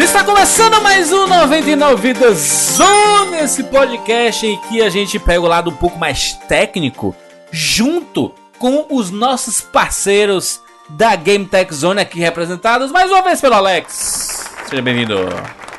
Está começando mais um 99 Vidas Zone, esse podcast em que a gente pega o lado um pouco mais técnico, junto com os nossos parceiros da Game Tech Zone aqui representados, mais uma vez pelo Alex. Seja bem-vindo.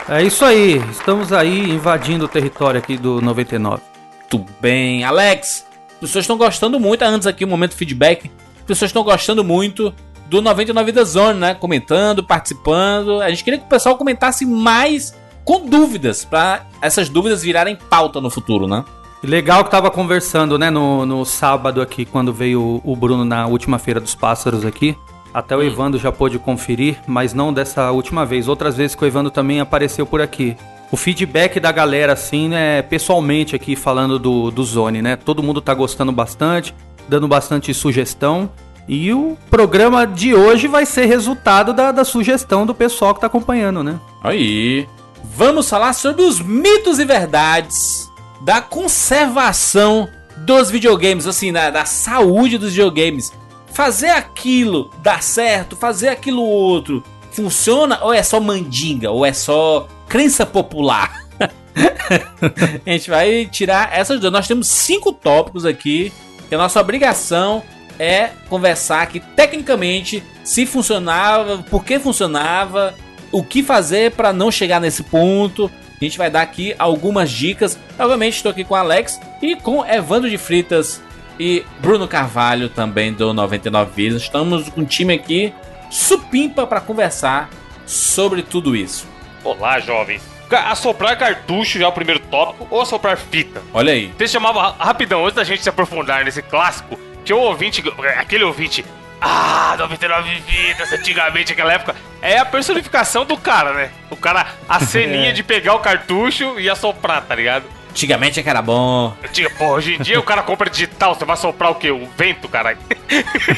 É isso aí, estamos aí invadindo o território aqui do 99. Tudo bem, Alex. As pessoas estão gostando muito, antes aqui um momento feedback. As pessoas estão gostando muito do 99 Vidas Zone, né? Comentando, participando. A gente queria que o pessoal comentasse mais com dúvidas, para essas dúvidas virarem pauta no futuro, né? Legal que tava conversando, né, no, no sábado aqui, quando veio o Bruno na última Feira dos Pássaros aqui. Até o hum. Evandro já pôde conferir, mas não dessa última vez. Outras vezes que o Evandro também apareceu por aqui. O feedback da galera, assim, né, pessoalmente aqui falando do, do Zone, né? Todo mundo tá gostando bastante, dando bastante sugestão. E o programa de hoje vai ser resultado da, da sugestão do pessoal que tá acompanhando, né? Aí. Vamos falar sobre os mitos e verdades da conservação dos videogames, assim, da, da saúde dos videogames. Fazer aquilo dar certo, fazer aquilo outro funciona ou é só mandinga, ou é só crença popular? a gente vai tirar essas duas. Nós temos cinco tópicos aqui, a nossa obrigação é conversar aqui tecnicamente se funcionava, por que funcionava, o que fazer para não chegar nesse ponto. A gente vai dar aqui algumas dicas. Obviamente estou aqui com Alex e com Evandro de Fritas e Bruno Carvalho também do 99 Vidas. Estamos com um time aqui supimpa para conversar sobre tudo isso. Olá, jovens. Assoprar cartucho já é o primeiro tópico ou assoprar fita? Olha aí. Você chamava rapidão, antes da gente se aprofundar nesse clássico, tinha um ouvinte, aquele ouvinte ah, 99 vidas, antigamente, naquela época. É a personificação do cara, né? O cara, a ceninha é. de pegar o cartucho e assoprar, tá ligado? Antigamente é que era bom. Pô, hoje em dia o cara compra digital, você vai soprar o quê? O vento, caralho.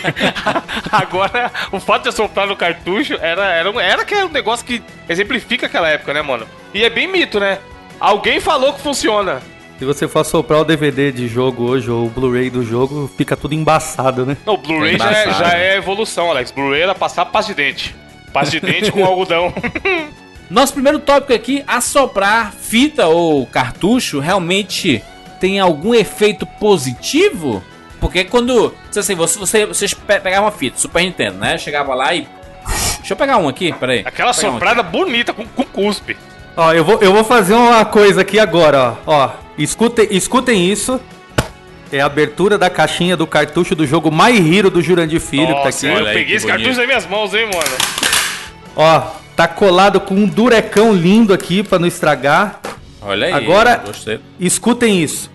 Agora, o fato de assoprar no cartucho era, era, era que era um negócio que exemplifica aquela época, né, mano? E é bem mito, né? Alguém falou que funciona. Se você for soprar o DVD de jogo hoje ou o Blu-ray do jogo, fica tudo embaçado, né? Não, o Blu-ray é já, é, já é evolução, Alex. Blu-ray era passar pasta de dente. Pasta de dente com algodão. Nosso primeiro tópico aqui, assoprar fita ou cartucho, realmente tem algum efeito positivo? Porque quando, assim, você, você, vocês pegavam uma fita, Super Nintendo, né? Chegava lá e... Deixa eu pegar um aqui, peraí. Aquela soprada um bonita com, com cuspe. Ó, eu vou, eu vou fazer uma coisa aqui agora, ó. Ó, escutem, escutem isso. É a abertura da caixinha do cartucho do jogo My Hero do Jurandir Filho, Nossa, que tá aqui. Eu peguei esse cartucho nas minhas mãos, hein, mano. Ó, tá colado com um durecão lindo aqui pra não estragar. Olha aí, Agora, gostei. escutem isso.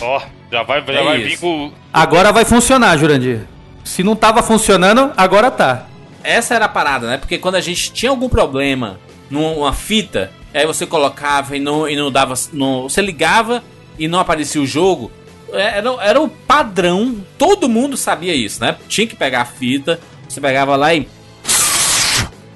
Ó, já vai, já é vai vir com... Agora vai funcionar, Jurandir. Se não tava funcionando, agora tá. Essa era a parada, né? Porque quando a gente tinha algum problema numa fita, aí você colocava e não, e não dava. Não, você ligava e não aparecia o jogo. É, era, era o padrão, todo mundo sabia isso, né? Tinha que pegar a fita, você pegava lá e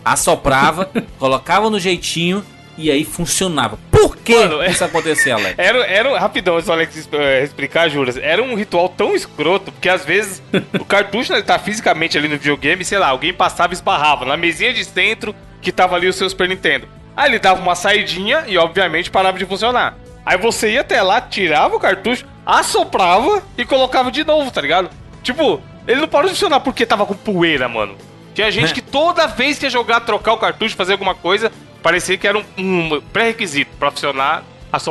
assoprava, colocava no jeitinho e aí funcionava. Por que Mano, isso acontecia, Alex? Era, era rapidão, só Alex uh, explicar, Juras. Era um ritual tão escroto, porque às vezes o cartucho né, tá fisicamente ali no videogame, sei lá, alguém passava e esbarrava na mesinha de centro que tava ali o seu Super Nintendo. Aí ele dava uma saidinha e, obviamente, parava de funcionar. Aí você ia até lá, tirava o cartucho, assoprava e colocava de novo, tá ligado? Tipo, ele não parou de funcionar porque tava com poeira, mano. Tinha gente que toda vez que ia jogar, trocar o cartucho, fazer alguma coisa, parecia que era um, um pré-requisito pra funcionar.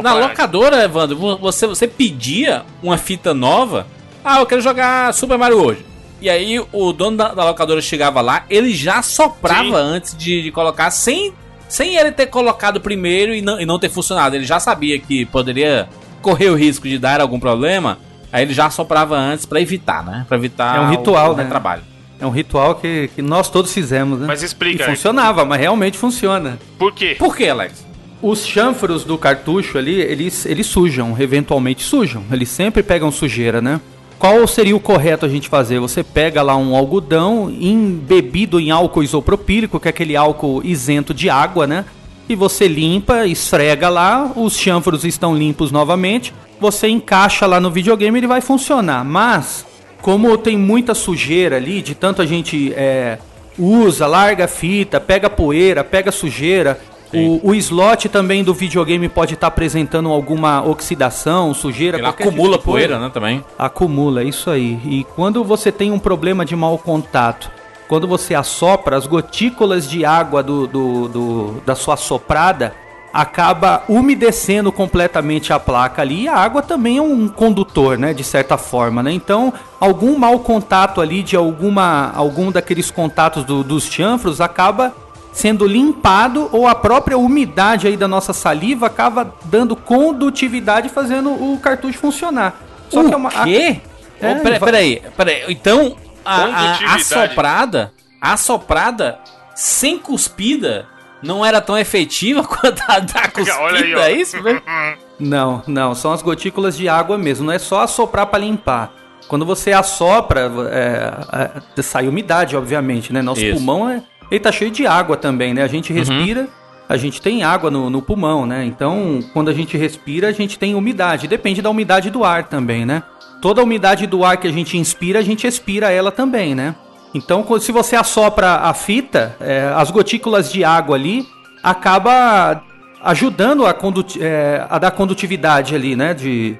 Na locadora, Evandro, você, você pedia uma fita nova. Ah, eu quero jogar Super Mario hoje. E aí o dono da, da locadora chegava lá, ele já soprava Sim. antes de, de, colocar, sem, sem ele ter colocado primeiro e não, e não ter funcionado. Ele já sabia que poderia correr o risco de dar algum problema, aí ele já soprava antes para evitar, né? Para evitar é um ritual, o, né? trabalho. É um ritual que, que nós todos fizemos, né? Mas explica. E funcionava, mas realmente funciona. Por quê? Por quê, Alex? Os chanfros do cartucho ali, eles, eles sujam, eventualmente sujam. Eles sempre pegam sujeira, né? Qual seria o correto a gente fazer? Você pega lá um algodão embebido em álcool isopropílico, que é aquele álcool isento de água, né? E você limpa, esfrega lá, os chanfros estão limpos novamente, você encaixa lá no videogame e ele vai funcionar. Mas, como tem muita sujeira ali, de tanto a gente é, usa, larga fita, pega poeira, pega sujeira. O, o, slot também do videogame pode estar tá apresentando alguma oxidação, sujeira, Ele acumula tipo poeira, né, também. Acumula, isso aí. E quando você tem um problema de mau contato, quando você assopra, as gotículas de água do, do, do da sua soprada acaba umedecendo completamente a placa ali. E a água também é um condutor, né, de certa forma, né? Então, algum mau contato ali de alguma algum daqueles contatos do, dos chanfros acaba sendo limpado ou a própria umidade aí da nossa saliva acaba dando condutividade fazendo o cartucho funcionar. Só o que é uma quê? É, oh, peraí, peraí, peraí, então a, a, a soprada, a soprada sem cuspida não era tão efetiva quanto a da cuspida, é isso mesmo? Não, não, são as gotículas de água mesmo, não é só assoprar para limpar. Quando você assopra, é, é, sai umidade, obviamente, né? Nosso isso. pulmão é, ele tá cheio de água também, né? A gente uhum. respira, uhum. a gente tem água no, no, pulmão, né? Então, quando a gente respira, a gente tem umidade. Depende da umidade do ar também, né? Toda a umidade do ar que a gente inspira, a gente expira ela também, né? Então, se você assopra a fita, é, as gotículas de água ali acaba ajudando a, é, a dar condutividade ali, né? De,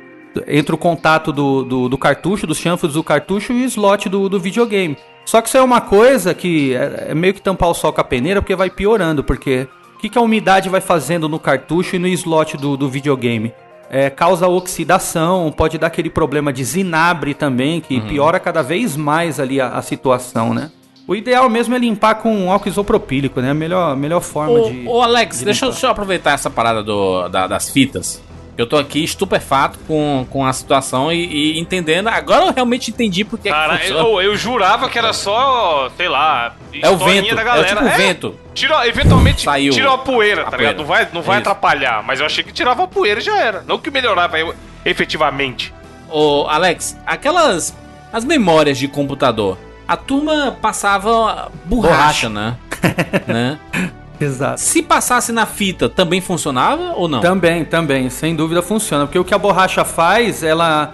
entre o contato do, do, do, cartucho, dos chanfros do cartucho e o slot do, do videogame. Só que isso é uma coisa que é, é, meio que tampar o sol com a peneira, porque vai piorando, porque o que, que a umidade vai fazendo no cartucho e no slot do, do videogame? é, causa oxidação, pode dar aquele problema de zinabre também, que uhum. piora cada vez mais ali a, a, situação, né? O ideal mesmo é limpar com álcool isopropílico, né? A melhor, melhor forma ô, de. Ô, Alex, de deixa, eu, deixa eu aproveitar essa parada do, da, das fitas. Eu tô aqui estupefato com, com a situação e, e entendendo. Agora eu realmente entendi porque Cara, que eu, eu, jurava que era só, sei lá, é o vento, da galera. É tipo é, vento. Tira, eventualmente Saiu tira a poeira, a tá poeira. ligado? Não vai, não vai atrapalhar, mas eu achei que tirava a poeira e já era. Não que melhorava efetivamente. Ô, Alex, aquelas as memórias de computador, a turma passava borracha, borracha. né? né? Exato. Se passasse na fita, também funcionava ou não? Também, também, sem dúvida funciona, porque o que a borracha faz, ela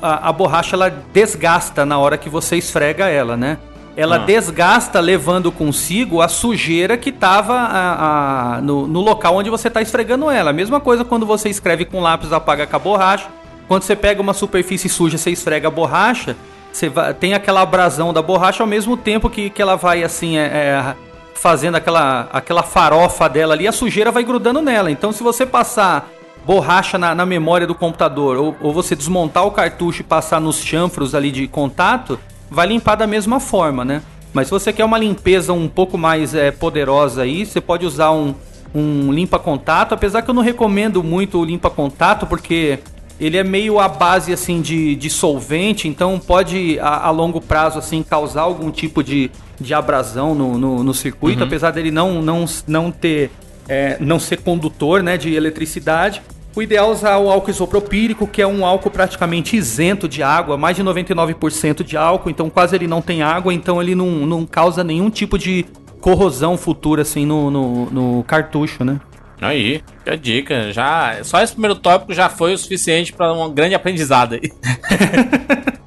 a, a borracha ela desgasta na hora que você esfrega ela, né? Ela ah. desgasta levando consigo a sujeira que estava no, no, local onde você está esfregando ela. A mesma coisa quando você escreve com lápis, apaga com a borracha. Quando você pega uma superfície suja, você esfrega a borracha, você vai, tem aquela abrasão da borracha ao mesmo tempo que, que ela vai assim é, é, fazendo aquela, aquela farofa dela ali, a sujeira vai grudando nela. Então, se você passar borracha na, na memória do computador ou, ou, você desmontar o cartucho e passar nos chanfros ali de contato, vai limpar da mesma forma, né? Mas se você quer uma limpeza um pouco mais é, poderosa aí, você pode usar um, um limpa-contato, apesar que eu não recomendo muito o limpa-contato, porque ele é meio a base assim de, de solvente, então pode a, a, longo prazo assim causar algum tipo de, de abrasão no, no, no circuito, uhum. apesar dele não, não, não ter é, não ser condutor né, de eletricidade. O ideal é usar o álcool isopropílico, que é um álcool praticamente isento de água, mais de 99% de álcool, então quase ele não tem água, então ele não, não causa nenhum tipo de corrosão futura assim no, no, no cartucho, né? Aí, a dica. Já, só esse primeiro tópico já foi o suficiente para um grande aprendizado aí.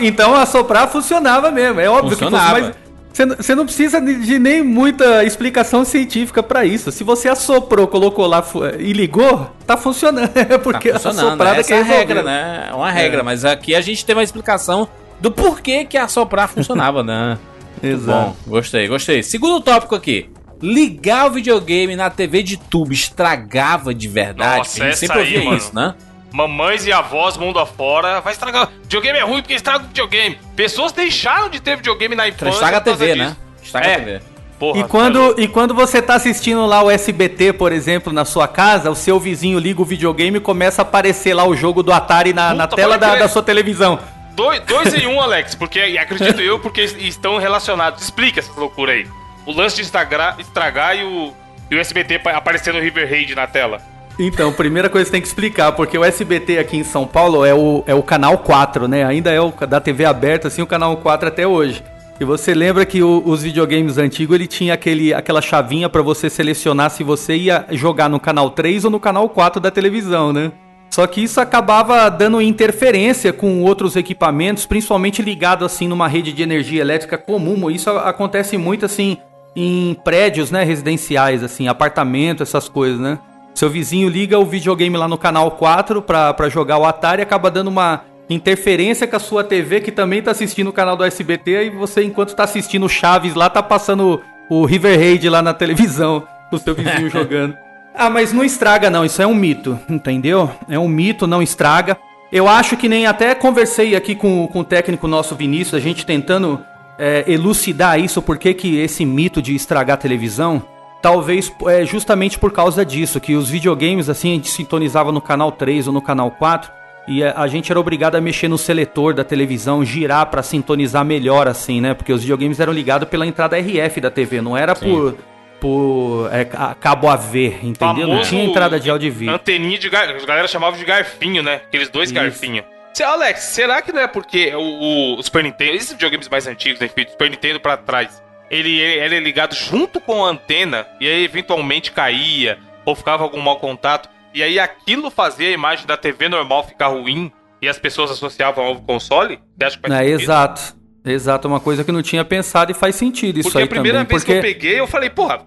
então assoprar funcionava mesmo, é óbvio funcionava. que mas você não precisa de nem muita explicação científica para isso. Se você assoprou, colocou lá e ligou, tá funcionando. É porque tá funcionando. a soprada Essa é a regra, né? É uma regra, é. mas aqui a gente tem uma explicação do porquê que assoprar funcionava, né? Exato. Bom, gostei, gostei. Segundo tópico aqui ligar o videogame na TV de tubo estragava de verdade. Nossa, a gente sempre ouvia mano. isso, né? Mamães e avós, mundo afora, vai estragar. Videogame é ruim porque estraga o videogame. Pessoas deixaram de ter videogame na infância. Estraga a TV, né? Estraga é. a TV. Porra, e, quando, e quando você tá assistindo lá o SBT, por exemplo, na sua casa, o seu vizinho liga o videogame e começa a aparecer lá o jogo do Atari na, Puta, na tela da, da, sua televisão. Dois, dois em um, Alex, porque acredito eu, porque estão relacionados. Explica essa loucura aí o lance de estragar, estragar e, o, e o SBT aparecendo no River Raid na tela? Então, primeira coisa que tem que explicar, porque o SBT aqui em São Paulo é o, é o canal 4, né? Ainda é o da TV aberta, assim, o canal 4 até hoje. E você lembra que o, os videogames antigos ele tinha aquele, aquela chavinha para você selecionar se você ia jogar no canal 3 ou no canal 4 da televisão, né? Só que isso acabava dando interferência com outros equipamentos, principalmente ligado assim numa rede de energia elétrica comum. Isso acontece muito assim em prédios, né, residenciais, assim, apartamento, essas coisas, né? Seu vizinho liga o videogame lá no canal 4 para jogar o Atari e acaba dando uma interferência com a sua TV que também tá assistindo o canal do SBT e você, enquanto tá assistindo Chaves lá, tá passando o River Raid lá na televisão, o seu vizinho jogando. Ah, mas não estraga não, isso é um mito, entendeu? É um mito, não estraga. Eu acho que nem até conversei aqui com, com o técnico nosso Vinícius, a gente tentando é, elucidar isso, por que esse mito de estragar a televisão. Talvez é justamente por causa disso, que os videogames, assim, a gente sintonizava no canal 3 ou no canal 4, e a, gente era obrigado a mexer no seletor da televisão, girar para sintonizar melhor, assim, né? Porque os videogames eram ligados pela entrada RF da TV, não era Sim. por por é, cabo AV, entendeu? Não tinha entrada de áudio e vídeo. Anteninha de gar... a galera chamava de garfinho, né? Aqueles dois garfinhos. Alex, será que não é porque o, o Super Nintendo, esses videogames mais antigos, né, feito Super Nintendo pra trás, ele, ele é ligado junto com a antena e aí eventualmente caía ou ficava algum mau contato e aí aquilo fazia a imagem da TV normal ficar ruim e as pessoas associavam ao console? Você acha que é, exato. Exato, uma coisa que eu não tinha pensado e faz sentido isso porque aí também. Porque a primeira vez porque... que eu peguei, eu falei, porra,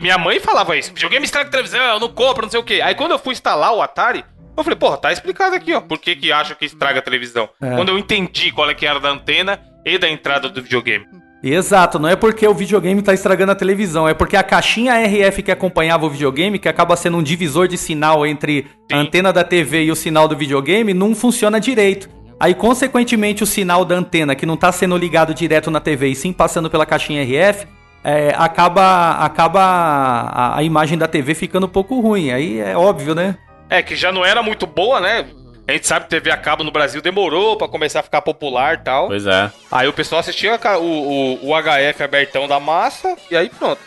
minha mãe falava isso, videogame estraga televisão, eu não compro, não sei o quê. Aí quando eu fui instalar o Atari, eu falei, porra, tá explicado aqui, ó, por que que acha que estraga a televisão. É. Quando eu entendi qual é que era da antena e da entrada do videogame. Exato, não é porque o videogame tá estragando a televisão, é porque a caixinha RF que acompanhava o videogame, que acaba sendo um divisor de sinal entre Sim. a antena da TV e o sinal do videogame, não funciona direito. Aí, consequentemente, o sinal da antena, que não tá sendo ligado direto na TV e sim passando pela caixinha RF, é, acaba, acaba a, a imagem da TV ficando um pouco ruim. Aí é óbvio, né? É, que já não era muito boa, né? A gente sabe que TV a cabo no Brasil demorou para começar a ficar popular e tal. Pois é. Aí o pessoal assistia o, o, o HF abertão da massa e aí pronto.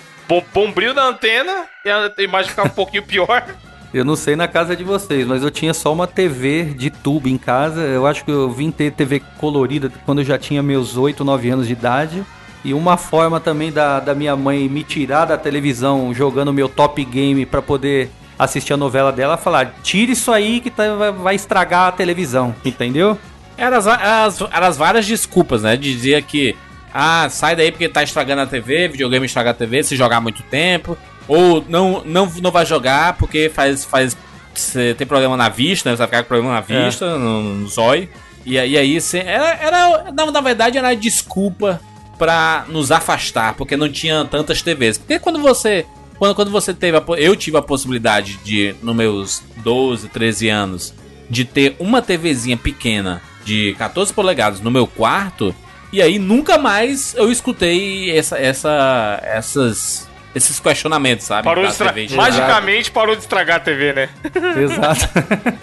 Bombril na antena e a imagem ficava um pouquinho pior. Eu não sei na casa de vocês, mas eu tinha só uma TV de tubo em casa. Eu acho que eu vim ter TV colorida quando eu já tinha meus 8, 9 anos de idade. E uma forma também da, da minha mãe me tirar da televisão jogando meu top game para poder assistir a novela dela, falar: tira isso aí que tá, vai estragar a televisão, entendeu? Eram as, as, as várias desculpas, né? Dizia que, ah, sai daí porque tá estragando a TV, videogame estraga a TV, se jogar muito tempo. Ou não, não, não vai jogar porque faz, faz você tem problema na vista, né? Você vai ficar com problema na é. vista, é. no, no zóio. E, aí, você, era, era na, na verdade, era desculpa para nos afastar, porque não tinha tantas TVs. Porque quando você quando, quando você teve a, eu tive a possibilidade de nos meus 12, 13 anos de ter uma TVzinha pequena de 14 polegadas no meu quarto, e aí nunca mais eu escutei essa, essa essas esses questionamentos, sabe? Parou de estra... Magicamente parou de estragar a TV, né? Exato.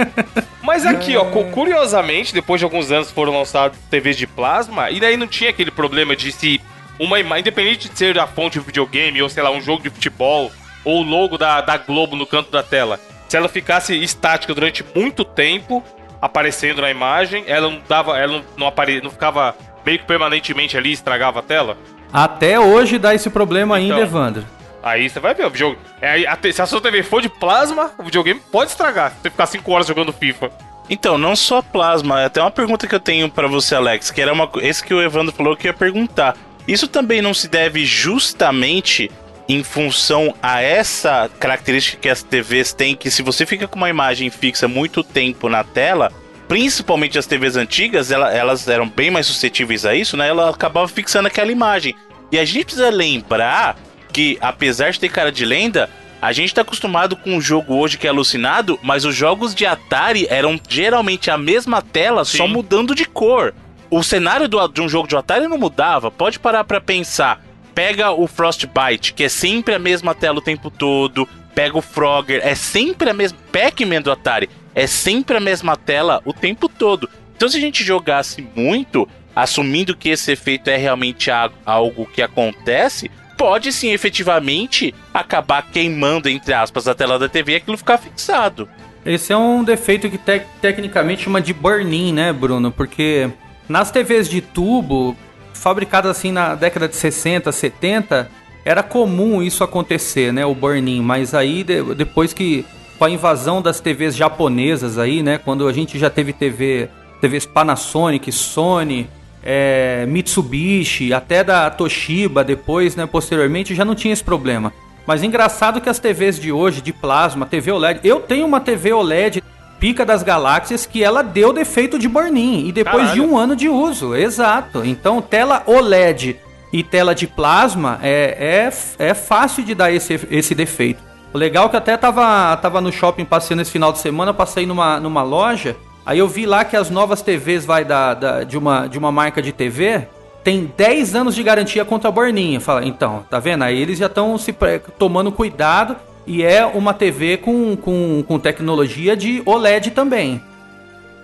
Mas aqui, ó, curiosamente, depois de alguns anos foram lançadas TVs de plasma, e daí não tinha aquele problema de se uma imagem, independente de ser a fonte de videogame, ou sei lá, um jogo de futebol, ou o logo da, da Globo no canto da tela, se ela ficasse estática durante muito tempo, aparecendo na imagem, ela não dava, ela não, não, apare, não ficava meio que permanentemente ali, estragava a tela? Até hoje dá esse problema então, ainda, Evandro. Aí você vai ver, o jogo. É, a, se a sua TV for de plasma, o videogame pode estragar. Se você ficar 5 horas jogando FIFA. Então, não só plasma, é até uma pergunta que eu tenho para você, Alex, que era uma esse que o Evandro falou que ia perguntar. Isso também não se deve justamente em função a essa característica que as TVs têm, que se você fica com uma imagem fixa muito tempo na tela, principalmente as TVs antigas, ela, elas eram bem mais suscetíveis a isso, né? Ela acabava fixando aquela imagem. E a gente precisa lembrar que, apesar de ter cara de lenda, a gente tá acostumado com um jogo hoje que é alucinado, mas os jogos de Atari eram geralmente a mesma tela, Sim. só mudando de cor. O cenário do, de um jogo de Atari não mudava. Pode parar para pensar. Pega o Frostbite, que é sempre a mesma tela o tempo todo. Pega o Frogger, é sempre a mesma. Pac-Man do Atari, é sempre a mesma tela o tempo todo. Então, se a gente jogasse muito, assumindo que esse efeito é realmente algo que acontece, pode sim efetivamente acabar queimando, entre aspas, a tela da TV e aquilo ficar fixado. Esse é um defeito que te tecnicamente chama de burn-in, né, Bruno? Porque nas TVs de tubo, fabricadas assim na década de 60, 70, era comum isso acontecer, né, o burn-in, mas aí de, depois que com a invasão das TVs japonesas aí, né? Quando a gente já teve TV, TVs Panasonic, Sony, é, Mitsubishi, até da Toshiba depois, né? Posteriormente já não tinha esse problema. Mas engraçado que as TVs de hoje, de plasma, TV OLED, eu tenho uma TV OLED pica das galáxias que ela deu defeito de burn-in e depois Caralho. de um ano de uso, exato. Então tela OLED e tela de plasma é, é, é fácil de dar esse, esse defeito. O legal é que eu até tava, tava no shopping passeando esse final de semana, passei numa, numa loja, aí eu vi lá que as novas TVs vai da, da- de, uma, de uma marca de TV tem 10 anos de garantia contra burn-in. Fala, então, tá vendo? Aí eles já estão se tomando cuidado e é uma TV com, com, com tecnologia de OLED também.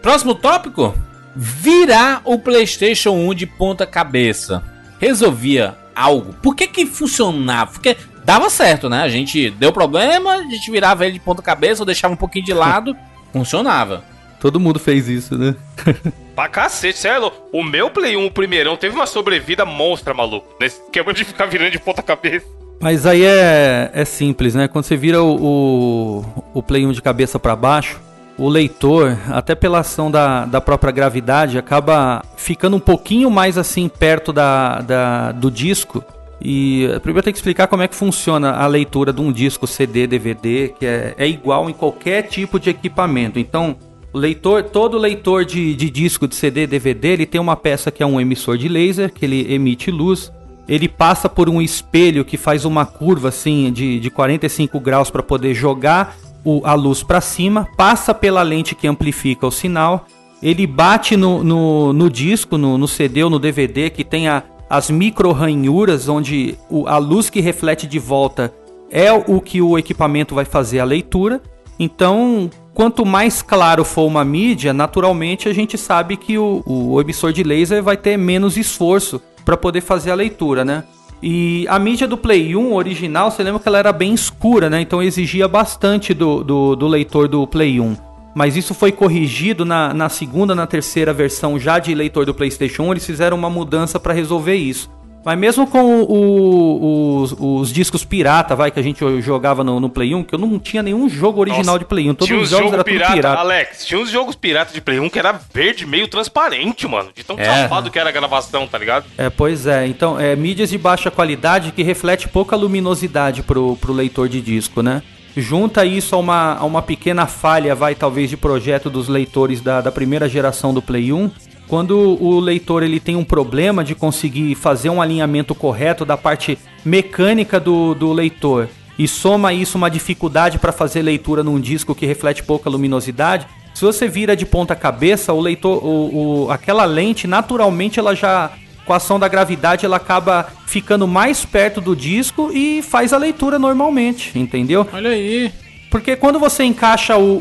Próximo tópico: virar o PlayStation 1 de ponta cabeça. Resolvia algo? Por que que funcionava? Porque dava certo, né? A gente deu problema, a gente virava ele de ponta cabeça ou deixava um pouquinho de lado, funcionava. Todo mundo fez isso, né? Pra cacete, louco. O meu Play 1, o primeirão, teve uma sobrevida monstra, maluco. Nesse esquema de ficar virando de ponta cabeça. Mas aí é, é simples, né? Quando você vira o, o, o Play 1 de cabeça para baixo, o leitor, até pela ação da, da própria gravidade, acaba ficando um pouquinho mais assim perto da, da, do disco. E primeiro tem que explicar como é que funciona a leitura de um disco CD, DVD, que é, é igual em qualquer tipo de equipamento. Então, o leitor, todo leitor de, de disco de CD, DVD, ele tem uma peça que é um emissor de laser, que ele emite luz. Ele passa por um espelho que faz uma curva assim de, de 45 graus para poder jogar o- a luz para cima, passa pela lente que amplifica o sinal. Ele bate no, no, no disco, no, no CD ou no DVD, que tem a- as micro ranhuras, onde o- a luz que reflete de volta é o que o equipamento vai fazer a leitura. Então, quanto mais claro for uma mídia, naturalmente a gente sabe que o, o emissor de laser vai ter menos esforço para poder fazer a leitura, né? E a mídia do Play 1 original, você lembra que ela era bem escura, né? Então exigia bastante do, do, do leitor do Play 1. Mas isso foi corrigido na, na segunda, na terceira versão já de leitor do PlayStation 1. Eles fizeram uma mudança para resolver isso. Mas mesmo com o- os, os discos pirata, vai, que a gente jogava no, no Play 1, que eu não tinha nenhum jogo original Nossa, de Play 1. Todos os jogos jogos eram pirata, pirata. Alex, tinha uns jogos pirata de Play 1 que era verde, meio transparente, mano. De tão É. safado que era a gravação, tá ligado? É, pois é. Então, é mídias de baixa qualidade que reflete pouca luminosidade pro, pro leitor de disco, né? Junta isso a uma, a uma pequena falha, vai, talvez, de projeto dos leitores da, da primeira geração do Play 1. Quando o leitor ele tem um problema de conseguir fazer um alinhamento correto da parte mecânica do, do leitor e soma isso uma dificuldade para fazer leitura num disco que reflete pouca luminosidade, se você vira de ponta cabeça, o leitor, o, o- aquela lente naturalmente ela já com a ação da gravidade ela acaba ficando mais perto do disco e faz a leitura normalmente, entendeu? Olha aí. Porque quando você encaixa o.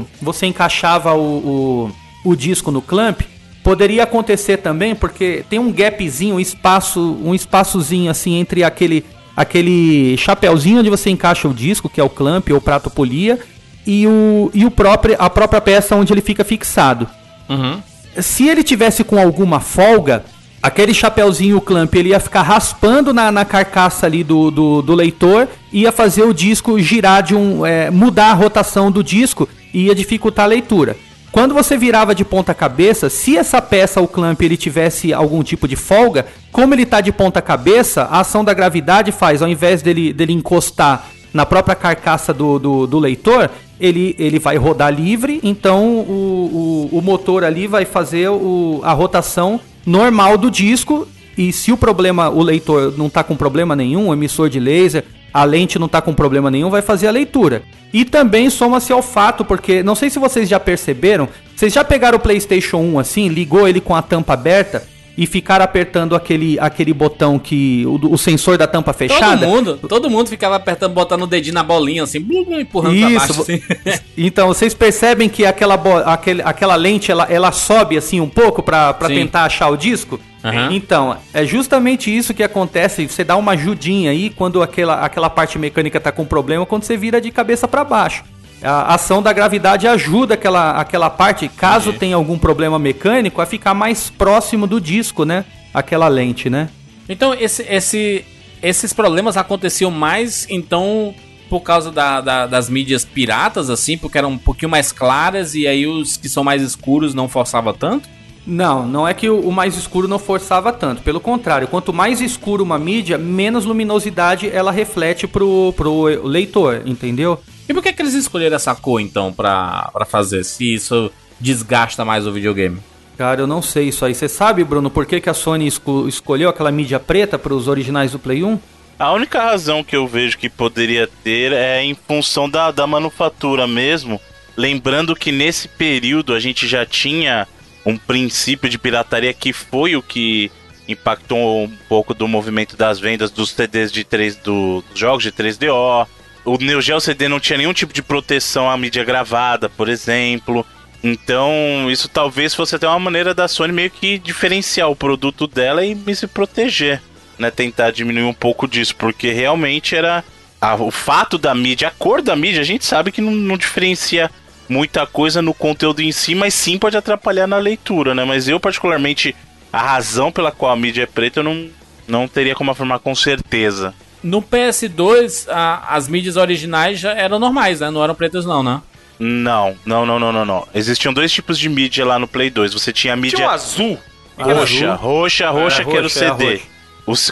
o- você encaixava o, o, o disco no clamp, poderia acontecer também, porque tem um gapzinho, um espaço, um espaçozinho assim entre aquele aquele chapéuzinho onde você encaixa o disco, que é o clamp ou prato polia, e o e o próprio a própria peça onde ele fica fixado. Se ele tivesse com alguma folga, aquele chapéuzinho clamp ele ia ficar raspando na, na carcaça ali do, do, do leitor, ia fazer o disco girar de um. é, mudar a rotação do disco e ia dificultar a leitura. Quando você virava de ponta cabeça, se essa peça, o clamp, ele tivesse algum tipo de folga, como ele tá de ponta cabeça, a ação da gravidade faz, ao invés dele, dele encostar na própria carcaça do, do, do leitor, ele, ele vai rodar livre, então o, o, o motor ali vai fazer o, a rotação normal do disco. E se o problema, o leitor não tá com problema nenhum, o emissor de laser, a lente não tá com problema nenhum, vai fazer a leitura. E também soma-se ao fato, porque não sei se vocês já perceberam, vocês já pegaram o PlayStation 1 assim, ligou ele com a tampa aberta e ficaram apertando aquele, aquele botão que. O, o sensor da tampa fechada? Todo mundo, todo mundo ficava apertando, botando o dedinho na bolinha, assim, blum, blum, empurrando pra Isso, baixo. vo- Assim. Então, vocês percebem que aquela, aquele, aquela lente ela, ela sobe assim um pouco pra pra Sim. tentar achar o disco? Aham. Então, é justamente isso que acontece. Você dá uma ajudinha aí quando aquela, aquela parte mecânica tá com problema, quando você vira de cabeça pra baixo. A ação da gravidade ajuda aquela, aquela parte, caso Entendi. tenha algum problema mecânico, a ficar mais próximo do disco, né? Aquela lente, né? Então, esse, esse, esses problemas aconteciam mais, então, por causa da, da, das mídias piratas, assim, porque eram um pouquinho mais claras e aí os que são mais escuros não forçava tanto? Não, não é que o mais escuro não forçava tanto. Pelo contrário, quanto mais escuro uma mídia, menos luminosidade ela reflete pro, pro leitor, entendeu? E por que, que eles escolheram essa cor, então, pra, pra fazer? Se isso desgasta mais o videogame? Cara, eu não sei isso aí. Você sabe, Bruno, por que, que a Sony esco escolheu aquela mídia preta para os originais do Play 1? A única razão que eu vejo que poderia ter é em função da, da manufatura mesmo. Lembrando que nesse período a gente já tinha um princípio de pirataria que foi o que impactou um pouco do movimento das vendas dos CDs de 3 do, dos jogos de 3DO. O Neo Geo CD não tinha nenhum tipo de proteção à mídia gravada, por exemplo. Então, isso talvez fosse até uma maneira da Sony meio que diferenciar o produto dela e se proteger, né? Tentar diminuir um pouco disso, porque realmente era a, o fato da mídia, a cor da mídia, a gente sabe que não, não diferencia muita coisa no conteúdo em si, mas sim pode atrapalhar na leitura, né? Mas eu, particularmente, a razão pela qual a mídia é preta, eu não, não teria como afirmar com certeza. No PS2, a, as mídias originais já eram normais, né? Não eram pretas, não, né? Não, não, não, não, não, não. Existiam dois tipos de mídia lá no Play 2. Você tinha a mídia. Tinha um azul. Roxa, roxa, roxa, que era o CD.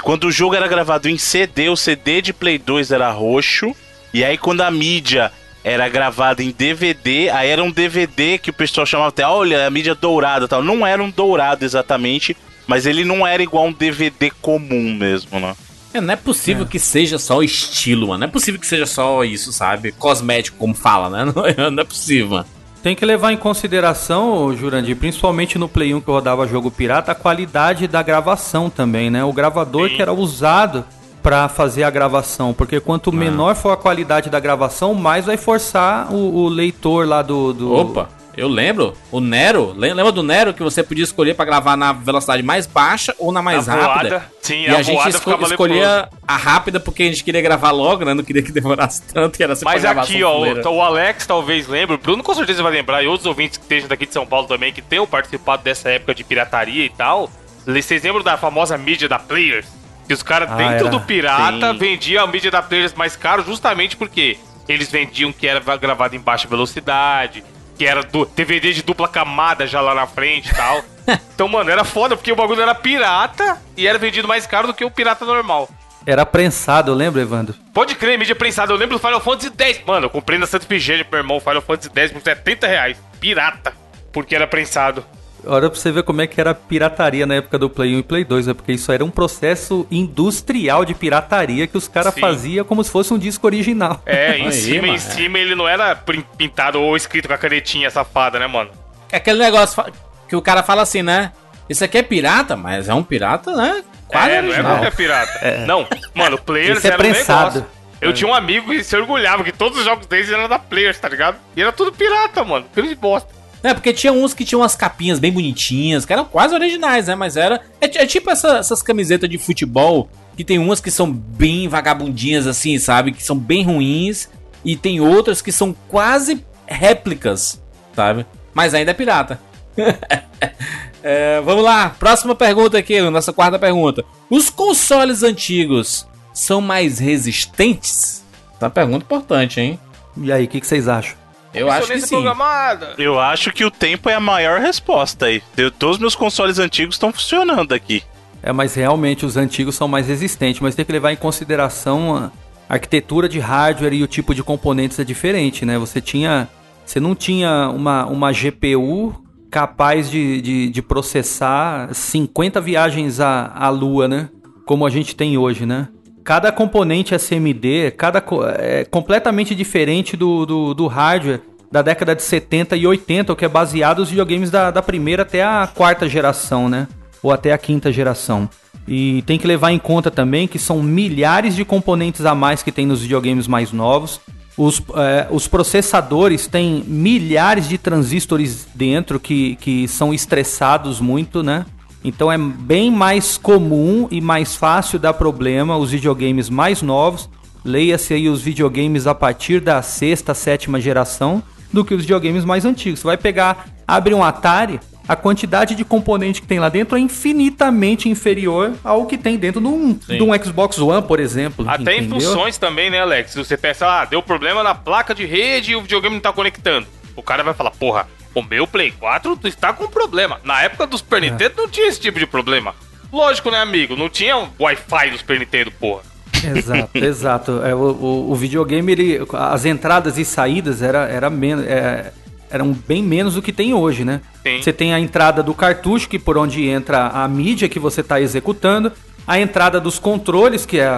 Quando o jogo era gravado em CD, o CD de Play 2 era roxo. E aí, quando a mídia era gravada em DVD, aí era um DVD que o pessoal chamava até, olha, a mídia dourada e tal. Não era um dourado exatamente, mas ele não era igual um DVD comum mesmo, né? É, não é possível que seja só o estilo, mano. Não é possível que seja só isso, sabe? Cosmético, como fala, né? Não é, não é possível, mano. Tem que levar em consideração, Jurandir, principalmente no Play 1 que eu rodava jogo pirata, a qualidade da gravação também, né? O gravador Sim. que era usado para fazer a gravação, porque quanto menor for a qualidade da gravação, mais vai forçar o, o leitor lá do, do... Opa, eu lembro. O Nero, lem- lembra do Nero que você podia escolher pra gravar na velocidade mais baixa ou na mais Na rápida? voada. Sim, e a a, gente esco- escolhia a rápida porque a gente queria gravar logo, né? Não queria que demorasse tanto, que era sempre Mas aqui, ó, fuleira. o, o Alex talvez lembre, o Bruno com certeza vai lembrar, e outros ouvintes que estejam daqui de São Paulo também, que tenham participado dessa época de pirataria e tal. Vocês lembram da famosa mídia da Players? Que os caras Ah, dentro era. do pirata Sim. vendiam a mídia da Players mais caro justamente porque eles vendiam que era gravado em baixa velocidade, que era do DVD de dupla camada já lá na frente e tal. então, mano, era foda porque o bagulho era pirata e era vendido mais caro do que o pirata normal. Era prensado, lembra, Evandro? Pode crer, mídia prensada. Eu lembro do Final Fantasy X. Mano, eu comprei na Santa Efigênia pro meu irmão Final Fantasy X por 70 reais. Pirata. Porque era prensado. Olha pra você ver como é que era a pirataria na época do Play 1 e Play 2, né? Porque isso era um processo industrial de pirataria que os caras faziam como se fosse um disco original. É, em Aí, cima, em mano. cima ele não era pintado ou escrito com a canetinha safada, né, mano? É aquele negócio que o cara fala assim, né? Isso aqui é pirata, mas é um pirata, né? Quase é, não é original. porque é pirata. Não, mano, Players Esse é era um prensado. negócio. Eu tinha um amigo que se orgulhava que todos os jogos deles eram da Players, tá ligado? E era tudo pirata, mano. Filho de bosta. É, porque tinha uns que tinham umas capinhas bem bonitinhas, que eram quase originais, né? Mas era. É, é tipo essa- essas camisetas de futebol, que tem umas que são bem vagabundinhas, assim, sabe? Que são bem ruins. E tem outras que são quase réplicas, sabe? Mas ainda é pirata. É, vamos lá, próxima pergunta aqui, nossa quarta pergunta. Os consoles antigos são mais resistentes? Tá uma pergunta importante, hein? E aí, o que, que vocês acham? Eu acho que sim. programada. Eu acho que o tempo é a maior resposta aí. Eu- todos os meus consoles antigos estão funcionando aqui. É, mas realmente os antigos são mais resistentes, mas tem que levar em consideração a arquitetura de hardware e o tipo de componentes é diferente, né? Você tinha. Você não tinha uma, uma GPU capaz de, de, de processar 50 viagens à, à Lua, né? Como a gente tem hoje, né? Cada componente SMD cada, é completamente diferente do, do, do hardware da década de 70 e 80, o que é baseado nos videogames da, da primeira até a quarta geração, né? Ou até a quinta geração. E tem que levar em conta também que são milhares de componentes a mais que tem nos videogames mais novos. Os, é, os processadores têm milhares de transistores dentro que, que são estressados muito, né? Então é bem mais comum e mais fácil dar problema os videogames mais novos. Leia-se aí os videogames a partir da sexta, sétima geração do que os videogames mais antigos. Você vai pegar, abre um Atari, a quantidade de componente que tem lá dentro é infinitamente inferior ao que tem dentro de um, de um Xbox One, por exemplo. Até entendeu? em funções também, né, Alex? Se você pensa, ah, deu problema na placa de rede e o videogame não tá conectando. O cara vai falar, porra, o meu Play 4 está com problema. Na época do Super é. Nintendo não tinha esse tipo de problema. Lógico, né, amigo? Não tinha o Wi-Fi do Super Nintendo, porra. Exato, exato. É, o, o, o, videogame, ele, as entradas e saídas era, era menos. É, eram bem menos do que tem hoje, né? Sim. Você tem a entrada do cartucho, que por onde entra a mídia que você está executando, a entrada dos controles, que é,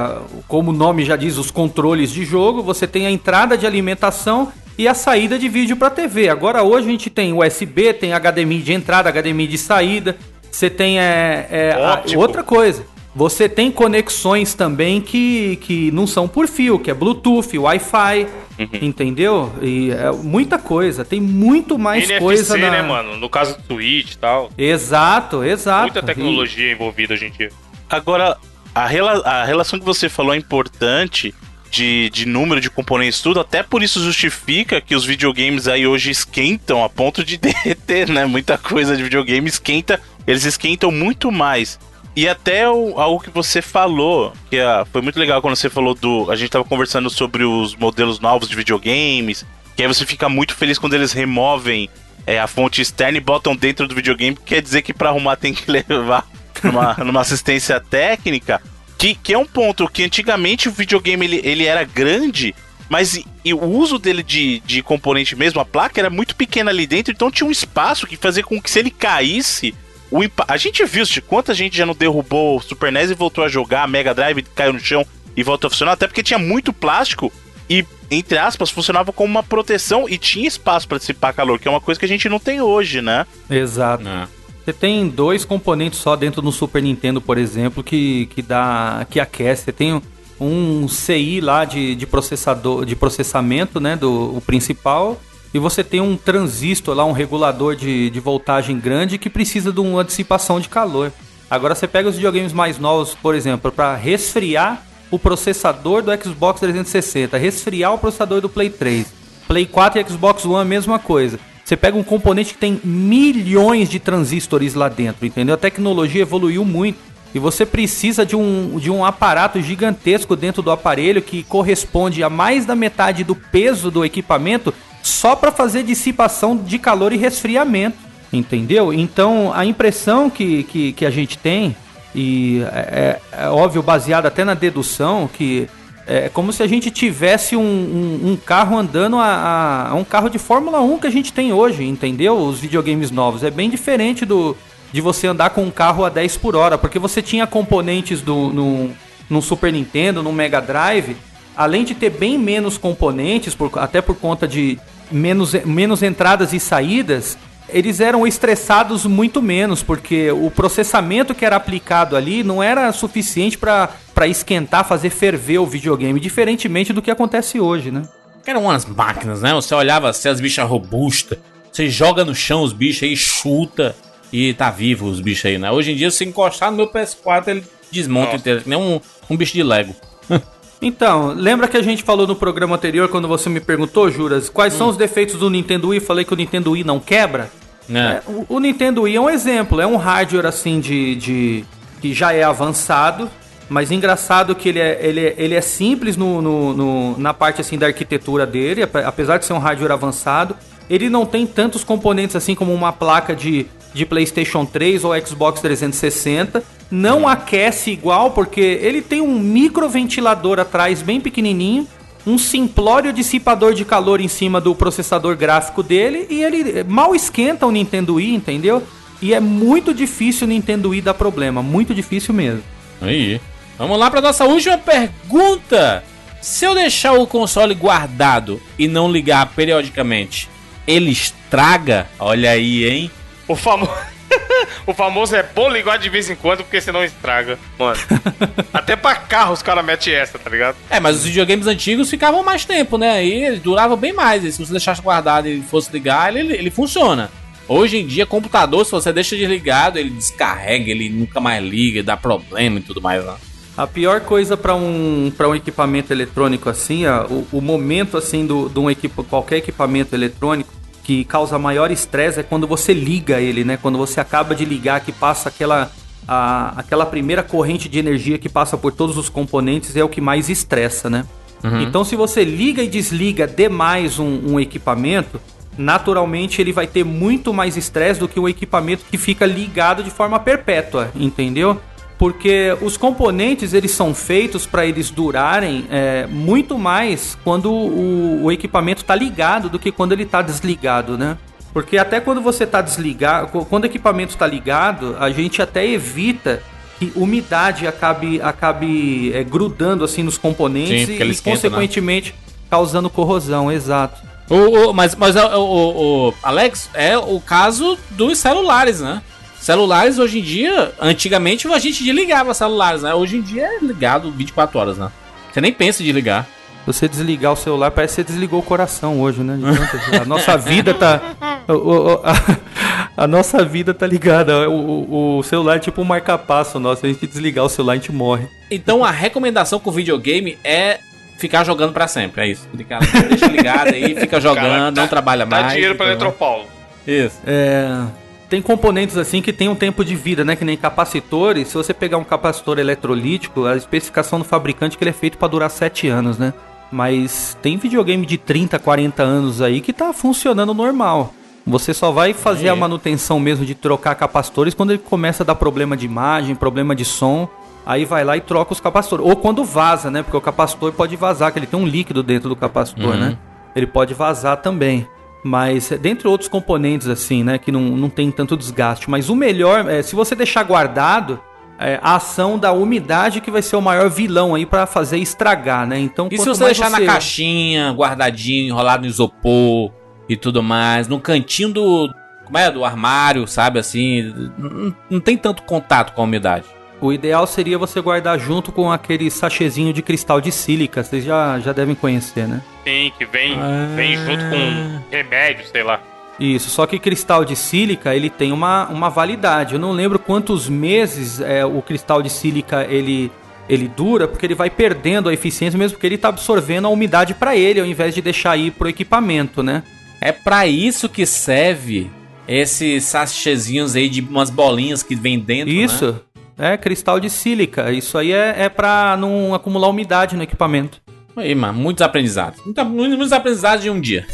como o nome já diz, os controles de jogo, você tem a entrada de alimentação e a saída de vídeo para TV. Agora hoje a gente tem USB, tem HDMI de entrada, HDMI de saída, você tem é, é a, outra coisa. Você tem conexões também que, que não são por fio, que é Bluetooth, Wi-Fi, uhum. entendeu? E é muita coisa, tem muito mais NFC, coisa na... né, mano? No caso do Switch e tal. Exato, exato. Muita tecnologia e... envolvida hoje em dia. Agora, a, rela a relação que você falou é importante de, de número de componentes tudo, até por isso justifica que os videogames aí hoje esquentam a ponto de derreter, né? Muita coisa de videogame esquenta, eles esquentam muito mais. E até o, algo que você falou, que é, foi muito legal quando você falou do. A gente tava conversando sobre os modelos novos de videogames, que aí você fica muito feliz quando eles removem é, a fonte externa e botam dentro do videogame, quer dizer que para arrumar tem que levar numa, numa assistência técnica. Que, que é um ponto que antigamente o videogame ele, ele era grande, mas e, e o uso dele de, de componente mesmo, a placa era muito pequena ali dentro, então tinha um espaço que fazia com que se ele caísse, o a gente viu de quanta gente já não derrubou o Super NES e voltou a jogar, a Mega Drive caiu no chão e voltou a funcionar, até porque tinha muito plástico e, entre aspas, funcionava como uma proteção e tinha espaço para dissipar calor, que é uma coisa que a gente não tem hoje, né? Exato. É. Você tem dois componentes só dentro do Super Nintendo, por exemplo, que, que dá que aquece. Você tem um CI lá de, de processador de processamento, né, do o principal e você tem um transistor lá, um regulador de, de voltagem grande que precisa de uma dissipação de calor. Agora você pega os videogames mais novos, por exemplo, para resfriar o processador do Xbox 360, resfriar o processador do Play 3, Play 4 e Xbox One, mesma coisa. Você pega um componente que tem milhões de transistores lá dentro, entendeu? A tecnologia evoluiu muito e você precisa de um, de um aparato gigantesco dentro do aparelho que corresponde a mais da metade do peso do equipamento só para fazer dissipação de calor e resfriamento, entendeu? Então a impressão que, que, que a gente tem, e é, é, é óbvio, baseado até na dedução, que é como se a gente tivesse um, um, um carro andando a, a, um carro de Fórmula 1 que a gente tem hoje, entendeu? Os videogames novos. É bem diferente do de você andar com um carro a 10 por hora, porque você tinha componentes do, no, no Super Nintendo, no Mega Drive, além de ter bem menos componentes, por, até por conta de menos, menos entradas e saídas, eles eram estressados muito menos, porque o processamento que era aplicado ali não era suficiente para esquentar, fazer ferver o videogame, diferentemente do que acontece hoje, né? Eram umas máquinas, né? Você olhava assim, as bichas robustas, você joga no chão os bichos aí, chuta e tá vivo os bichos aí, né? Hoje em dia, se encostar no meu PS4, ele desmonta Nossa. inteiro, que nem um, um bicho de Lego. Então, lembra que a gente falou no programa anterior, quando você me perguntou, Juras, quais hum. são os defeitos do Nintendo Wii? Falei que o Nintendo Wii não quebra. É. É, o, o, Nintendo Wii é um exemplo, é um hardware assim de, de que já é avançado, mas engraçado que ele é, ele é, ele é simples no, no, no, na parte assim da arquitetura dele, apesar de ser um hardware avançado. Ele não tem tantos componentes assim como uma placa de, de PlayStation 3 ou Xbox 360 não aquece igual, porque ele tem um microventilador atrás bem pequenininho, um simplório dissipador de calor em cima do processador gráfico dele e ele mal esquenta o Nintendo Wii, entendeu? E é muito difícil o Nintendo Wii dar problema, muito difícil mesmo. Aí. Vamos lá para nossa última pergunta. Se eu deixar o console guardado e não ligar periodicamente, ele estraga? Olha aí, hein? O famoso o famoso é bom ligar de vez em quando, porque senão estraga. Mano. Até pra carro os caras metem essa, tá ligado? É, mas os videogames antigos ficavam mais tempo, né? Aí eles duravam bem mais. E se você deixasse guardado e fosse ligar, ele, ele funciona. Hoje em dia, computador, se você deixa desligado, ele descarrega, ele nunca mais liga, dá problema e tudo mais, né? A pior coisa para um, pra um equipamento eletrônico assim, ó, o, o momento assim do, de um equipo, qualquer equipamento eletrônico que causa maior estresse é quando você liga ele, né? Quando você acaba de ligar, que passa aquela, a, aquela primeira corrente de energia que passa por todos os componentes, é o que mais estressa, né? Uhum. Então, se você liga e desliga demais um, um equipamento, naturalmente ele vai ter muito mais estresse do que um equipamento que fica ligado de forma perpétua, entendeu? Porque os componentes eles são feitos para eles durarem é, muito mais quando o, o equipamento está ligado do que quando ele está desligado, né? Porque até quando você está desligado, quando o equipamento está ligado, a gente até evita que umidade acabe, acabe é, grudando assim nos componentes Sim, e, esquenta, né? consequentemente, né? causando corrosão, exato. O, o, mas mas o, o, Alex, é o caso dos celulares, né? Celulares hoje em dia, antigamente a gente desligava celulares, né? Hoje em dia é ligado 24 horas, né? Você nem pensa de ligar. Você desligar o celular, parece que você desligou o coração hoje, né? A nossa vida tá. A, a, nossa vida tá ligada. O, o, celular é tipo um marca-passo nosso. A gente desligar o celular, a gente morre. Então a recomendação com videogame é ficar jogando para sempre. É isso. Deixa ligado aí, fica jogando, Cara, não trabalha mais. Dá dinheiro pra Eletropaulo. Isso. É tem componentes assim que tem um tempo de vida, né? Que nem capacitores. Se você pegar um capacitor eletrolítico, a especificação do fabricante é que ele é feito para durar 7 anos, né? Mas tem videogame de 30, 40 anos aí que tá funcionando normal. Você só vai fazer é. a manutenção mesmo de trocar capacitores quando ele começa a dar problema de imagem, problema de som. Aí vai lá e troca os capacitores. Ou quando vaza, né? Porque o capacitor pode vazar, que ele tem um líquido dentro do capacitor, uhum. né? Ele pode vazar também. Mas, dentre outros componentes, assim, né, que não, não tem tanto desgaste. Mas o melhor, é, se você deixar guardado, é, a ação da umidade que vai ser o maior vilão aí para fazer estragar, né? Então, e se você deixar você... na caixinha, guardadinho, enrolado no isopor e tudo mais, no cantinho do, como é, do armário, sabe assim, não, não tem tanto contato com a umidade. O ideal seria você guardar junto com aquele sachezinho de cristal de sílica. Vocês já, já devem conhecer, né? Sim, que vem, ah. vem junto com remédio, sei lá. Isso, só que cristal de sílica ele tem uma, uma validade. Eu não lembro quantos meses é, o cristal de sílica ele, ele dura, porque ele vai perdendo a eficiência mesmo porque ele está absorvendo a umidade para ele, ao invés de deixar ir pro equipamento, né? É para isso que serve esses sachêzinhos aí de umas bolinhas que vem dentro, Isso. Né? É, cristal de sílica. Isso aí é, é pra não acumular umidade no equipamento. Aí, mano, muitos aprendizados. Muitos aprendizados de um dia.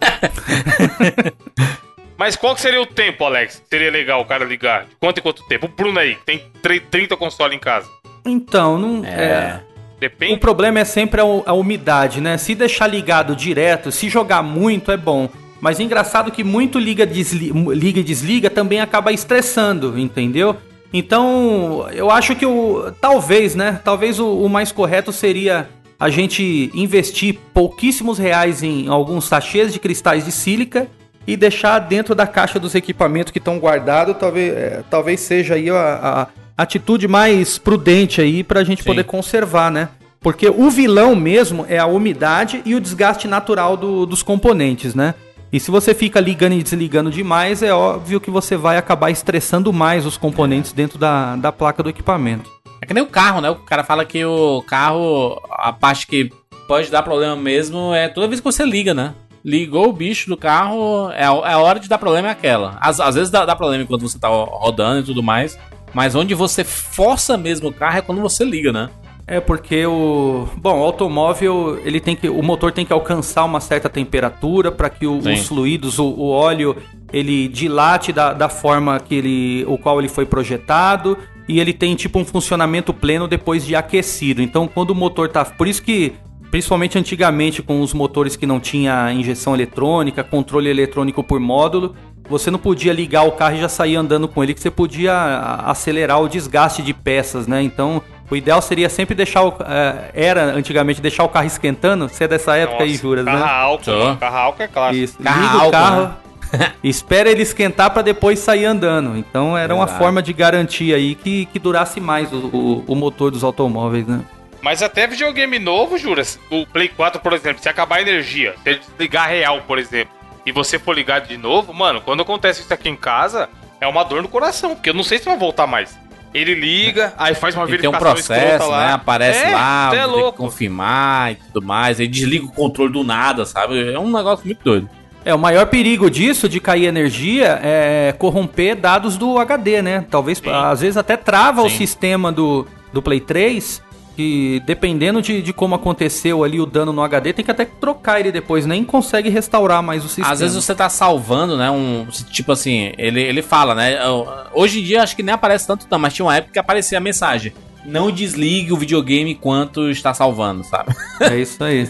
Mas qual que seria o tempo, Alex? Seria legal o cara ligar? De quanto em quanto tempo? O Bruno aí, que tem 30 consoles em casa. Então, não. É. é... Depende. O problema é sempre a, a, umidade, né? Se deixar ligado direto, se jogar muito, é bom. Mas engraçado que muito liga, desli liga e desliga também acaba estressando, entendeu? Então, eu acho que o. Talvez, né? Talvez o, o mais correto seria a gente investir pouquíssimos reais em alguns sachês de cristais de sílica e deixar dentro da caixa dos equipamentos que estão guardados. Talvez, é, talvez seja aí a, a atitude mais prudente aí para a gente Sim. poder conservar, né? Porque o vilão mesmo é a umidade e o desgaste natural do, dos componentes, né? E se você fica ligando e desligando demais, é óbvio que você vai acabar estressando mais os componentes dentro da, da placa do equipamento. É que nem o carro, né? O cara fala que o carro, a parte que pode dar problema mesmo é toda vez que você liga, né? Ligou o bicho do carro, é, a é hora de dar problema é aquela. Às, às vezes dá, dá problema enquanto você tá rodando e tudo mais, mas onde você força mesmo o carro é quando você liga, né? É porque o, bom, o automóvel, ele tem que, o motor tem que alcançar uma certa temperatura para que o, os fluidos, o, o, óleo, ele dilate da, da forma que ele, o qual ele foi projetado e ele tem tipo um funcionamento pleno depois de aquecido. Então, quando o motor tá, por isso que principalmente antigamente com os motores que não tinha injeção eletrônica, controle eletrônico por módulo, você não podia ligar o carro e já sair andando com ele, que você podia acelerar o desgaste de peças, né? Então, o ideal seria sempre deixar o. Uh, era antigamente deixar o carro esquentando. Você é dessa época Nossa, aí, Juras, carro né? Álcool, carro álcool é claro. Isso. Carro Liga álcool, o carro. Né? espera ele esquentar para depois sair andando. Então era Exato. uma forma de garantir aí que, que durasse mais o, o, o, motor dos automóveis, né? Mas até videogame novo, Juras, o Play 4, por exemplo, se acabar a energia, se ele desligar real, por exemplo, e você for ligado de novo, mano, quando acontece isso aqui em casa, é uma dor no coração, porque eu não sei se vai voltar mais. Ele liga, aí faz uma verificação tem um processo, lá. Né? Aparece é, lá, é tem que confirmar e tudo mais. Aí desliga o controle do nada, sabe? É um negócio muito doido. É, o maior perigo disso, de cair energia, é corromper dados do HD, né? Talvez, Sim. às vezes até trava Sim. o sistema do, do Play 3, que dependendo de, de como aconteceu ali o dano no HD, tem que até trocar ele depois, nem consegue restaurar mais o sistema. Às vezes você tá salvando, né, um, tipo assim, ele, ele fala, né, hoje em dia acho que nem aparece tanto não, mas tinha uma época que aparecia a mensagem, não desligue o videogame enquanto está salvando, sabe? É isso aí.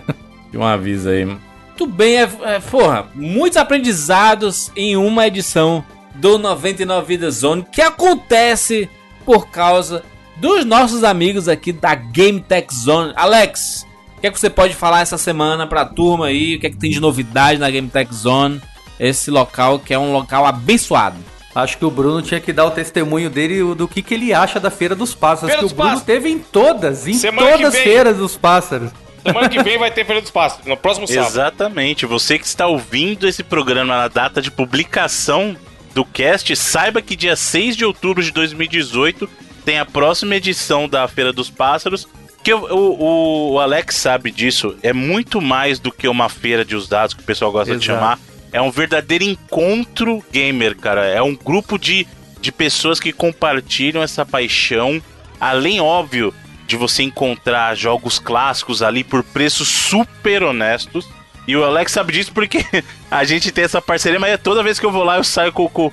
um aviso aí. Muito bem, é, é, porra, muitos aprendizados em uma edição do 99 Vidas Zone que acontece por causa dos nossos amigos aqui da Game Tech Zone. Alex, o que é que você pode falar essa semana pra turma aí? O que é que tem de novidade na Game Tech Zone? Esse local que é um local abençoado. Acho que o Bruno tinha que dar o testemunho dele do que, que ele acha da Feira dos Pássaros. Feira que dos o Bruno Pássaros. teve em todas, em semana todas as feiras dos pássaros. Semana que vem vai ter Feira dos Pássaros, no próximo sábado. Exatamente. Você que está ouvindo esse programa na data de publicação do cast, saiba que dia 6 de outubro de 2018 tem a próxima edição da Feira dos Pássaros. Que o, o, o Alex sabe disso, é muito mais do que uma feira de usados que o pessoal gosta Exato. de chamar. É um verdadeiro encontro gamer, cara. É um grupo de, de pessoas que compartilham essa paixão. Além, óbvio, de você encontrar jogos clássicos ali por preços super honestos. E o Alex sabe disso porque a gente tem essa parceria, mas toda vez que eu vou lá eu saio com, com,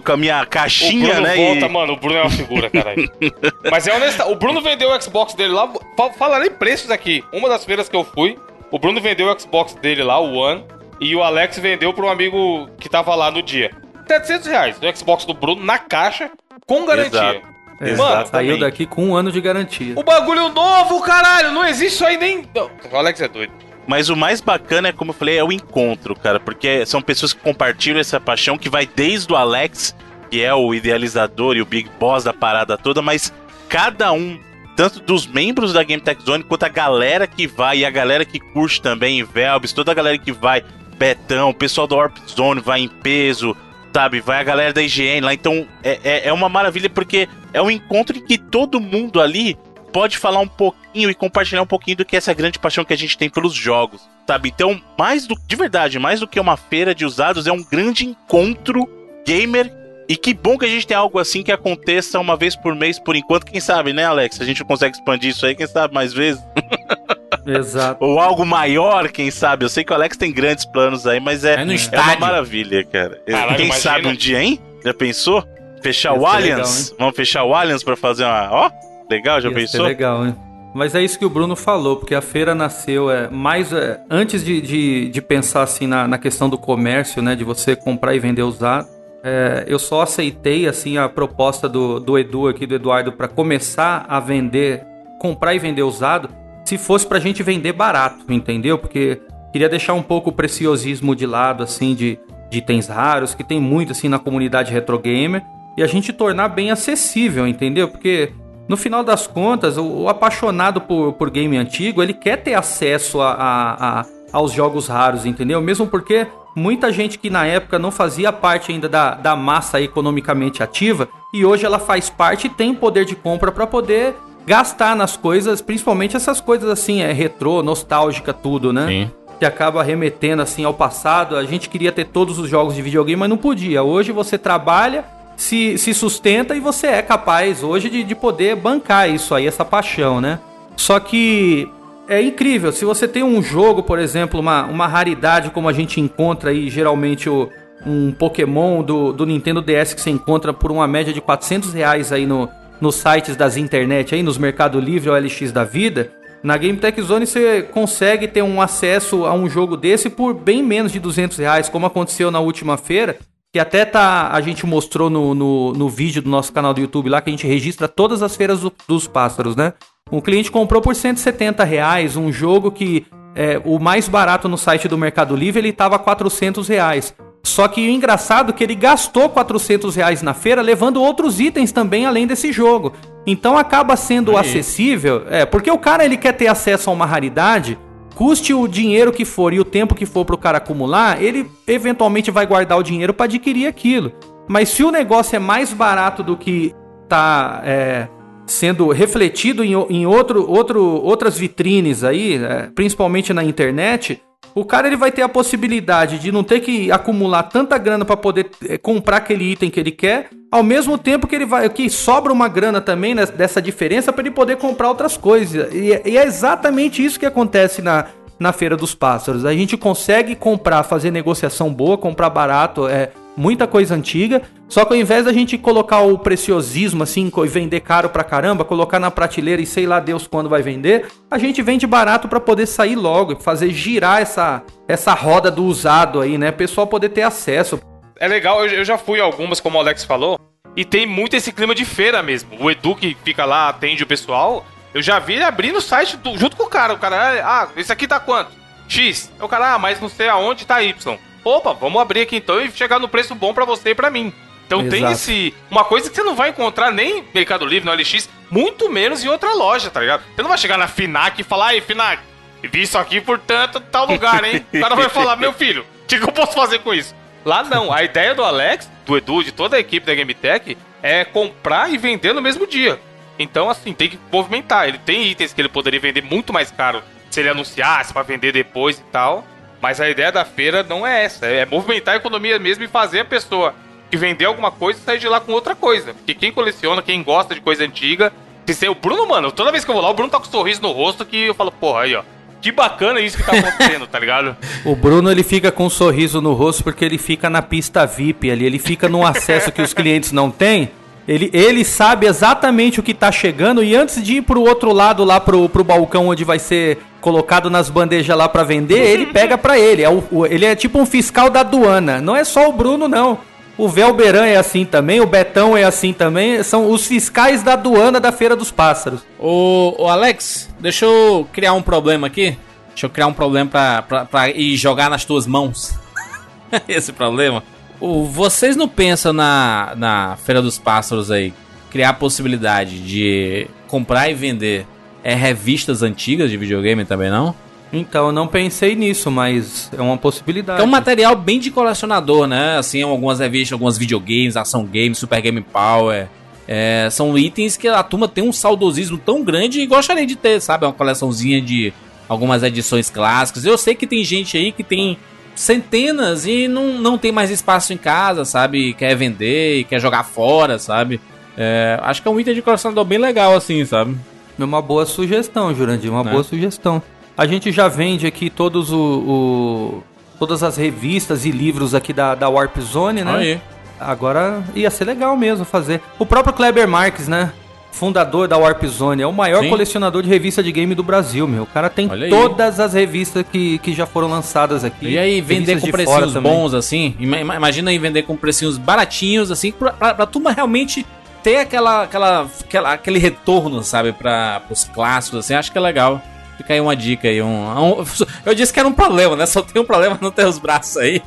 com a minha caixinha, o Bruno né? Volta, e... mano, o Bruno é uma figura, caralho. mas é honesto, o Bruno vendeu o Xbox dele lá. Falarei preços aqui. Uma das feiras que eu fui, o Bruno vendeu o Xbox dele lá, o One, e o Alex vendeu para um amigo que tava lá no dia. 700 reais o Xbox do Bruno na caixa, com garantia. Exato. Mano, saiu daqui com um ano de garantia. O bagulho novo, caralho! Não existe isso aí nem. Não, o Alex é doido. Mas o mais bacana é, como eu falei, é o encontro, cara. Porque são pessoas que compartilham essa paixão que vai desde o Alex, que é o idealizador e o big boss da parada toda, mas cada um, tanto dos membros da Game Tech Zone, quanto a galera que vai, e a galera que curte também, Velbs, toda a galera que vai, Betão, o pessoal do Warp Zone vai em peso, sabe? Vai a galera da IGN lá. Então é, é, é uma maravilha porque é um encontro em que todo mundo ali pode falar um pouquinho e compartilhar um pouquinho do que é essa grande paixão que a gente tem pelos jogos, sabe? Então, mais do de verdade, mais do que uma feira de usados, é um grande encontro gamer. E que bom que a gente tem algo assim que aconteça uma vez por mês por enquanto. Quem sabe, né, Alex? A gente consegue expandir isso aí, quem sabe mais vezes. Exato. Ou algo maior, quem sabe. Eu sei que o Alex tem grandes planos aí, mas é, é, no é uma maravilha, cara. Caralho, quem imagina. sabe um dia, hein? Já pensou? Fechar o Allianz? Legal, Vamos fechar o Allianz pra fazer uma. Ó, legal, já Ia pensou? legal, hein? Mas é isso que o Bruno falou, porque a feira nasceu é, mais é, antes de, de, de, pensar assim na, na questão do comércio, né, de você comprar e vender usado. É, eu só aceitei assim a proposta do, do Edu aqui, do Eduardo, para começar a vender, comprar e vender usado, se fosse pra gente vender barato, entendeu? Porque queria deixar um pouco o preciosismo de lado, assim, de, de itens raros, que tem muito, assim, na comunidade retro gamer, e a gente tornar bem acessível, entendeu? Porque no final das contas, o, o apaixonado por, por game antigo, ele quer ter acesso a, a, a, aos jogos raros, entendeu? Mesmo porque muita gente que na época não fazia parte ainda da, da massa economicamente ativa, e hoje ela faz parte e tem poder de compra para poder gastar nas coisas, principalmente essas coisas assim, é retrô, nostálgica, tudo, né? Sim. Que acaba remetendo assim ao passado. A gente queria ter todos os jogos de videogame, mas não podia. Hoje você trabalha, se, se sustenta e você é capaz hoje de, de poder bancar isso aí, essa paixão, né? Só que é incrível. Se você tem um jogo, por exemplo, uma, uma raridade como a gente encontra aí, geralmente o, um Pokémon do, do Nintendo DS que você encontra por uma média de 400 reais aí no, nos sites das internet aí, nos Mercado Livre ou LX da vida, na Game Tech Zone você consegue ter um acesso a um jogo desse por bem menos de 200 reais, como aconteceu na última feira, que até tá, a gente mostrou no, no, no vídeo do nosso canal do YouTube lá, que a gente registra todas as feiras do, dos pássaros, né? Um cliente comprou por 170 reais um jogo que é, o mais barato no site do Mercado Livre ele estava 400 reais. Só que o engraçado é que ele gastou 400 reais na feira levando outros itens também além desse jogo. Então acaba sendo Aí. acessível, é, porque o cara ele quer ter acesso a uma raridade, custe o dinheiro que for e o tempo que for para o cara acumular, ele eventualmente vai guardar o dinheiro para adquirir aquilo. Mas se o negócio é mais barato do que tá é, sendo refletido em, em outro, outro, outras vitrines aí, é, principalmente na internet, O cara ele vai ter a possibilidade de não ter que acumular tanta grana para poder é, comprar aquele item que ele quer, ao mesmo tempo que ele vai que sobra uma grana também né, dessa diferença para ele poder comprar outras coisas. E, e, é exatamente isso que acontece na, na Feira dos Pássaros. A gente consegue comprar, fazer negociação boa, comprar barato, é muita coisa antiga. Só que ao invés da gente colocar o preciosismo assim e vender caro pra caramba, colocar na prateleira e sei lá Deus quando vai vender, a gente vende barato para poder sair logo, fazer girar essa essa roda do usado aí, né? O pessoal poder ter acesso. É legal, eu já fui algumas, como o Alex falou, e tem muito esse clima de feira mesmo. O Edu que fica lá, atende o pessoal, eu já vi ele abrindo o site do, junto com o cara. O cara, ah, esse aqui tá quanto? X. O cara, ah, mas não sei aonde tá Y. Opa, vamos abrir aqui então e chegar no preço bom para você e pra mim. Então Exato. tem esse. Uma coisa que você não vai encontrar nem no Mercado Livre, no LX, muito menos em outra loja, tá ligado? Você não vai chegar na Finac e falar, ei, Finac, vi isso aqui por tanto tal lugar, hein? O cara vai falar, meu filho, o que, que eu posso fazer com isso? Lá não, a ideia do Alex, do Edu, de toda a equipe da GameTech, é comprar e vender no mesmo dia. Então, assim, tem que movimentar. Ele tem itens que ele poderia vender muito mais caro se ele anunciasse para vender depois e tal. Mas a ideia da feira não é essa. É movimentar a economia mesmo e fazer a pessoa que vender alguma coisa sair de lá com outra coisa. Porque quem coleciona, quem gosta de coisa antiga. Se o Bruno, mano, toda vez que eu vou lá, o Bruno tá com um sorriso no rosto que eu falo, porra, aí, ó. Que bacana isso que tá acontecendo, tá ligado? O Bruno, ele fica com um sorriso no rosto porque ele fica na pista VIP ali. Ele fica num acesso que os clientes não têm. Ele, ele sabe exatamente o que tá chegando e antes de ir pro outro lado, lá pro, pro balcão onde vai ser colocado nas bandejas lá para vender, ele pega para ele. É o, ele é tipo um fiscal da aduana. Não é só o Bruno, não. O Velberan é assim também, o Betão é assim também. São os fiscais da aduana da Feira dos Pássaros. Ô, Alex, deixa eu criar um problema aqui. Deixa eu criar um problema pra, pra, pra ir jogar nas tuas mãos. Esse problema. O, vocês não pensam na, na Feira dos Pássaros aí criar a possibilidade de comprar e vender é revistas antigas de videogame também, não? Então, eu não pensei nisso, mas é uma possibilidade. É um material bem de colecionador, né? Assim, algumas revistas, algumas videogames, Ação Games, Super Game Power. É, são itens que a turma tem um saudosismo tão grande e gostaria de ter, sabe? Uma coleçãozinha de algumas edições clássicas. Eu sei que tem gente aí que tem centenas e não, não tem mais espaço em casa, sabe? Quer vender e quer jogar fora, sabe? É, acho que é um item de colecionador bem legal, assim, sabe? É uma boa sugestão, Jurandir, uma né? boa sugestão. A gente já vende aqui todos o, o, todas as revistas e livros aqui da, da Warp Zone, né? Aí. Agora ia ser legal mesmo fazer. O próprio Kleber Marques, né? Fundador da Warp Zone, é o maior Sim. colecionador de revista de game do Brasil, meu. O cara tem todas as revistas que, que já foram lançadas aqui. E aí, vender com precinhos bons, assim? Imagina aí vender com precinhos baratinhos, assim, pra, pra, pra turma realmente ter aquela, aquela, aquela, aquele retorno, sabe, para os clássicos, assim, acho que é legal. Fica aí uma dica aí. Um, um, eu disse que era um problema, né? Só tem um problema não ter os braços aí.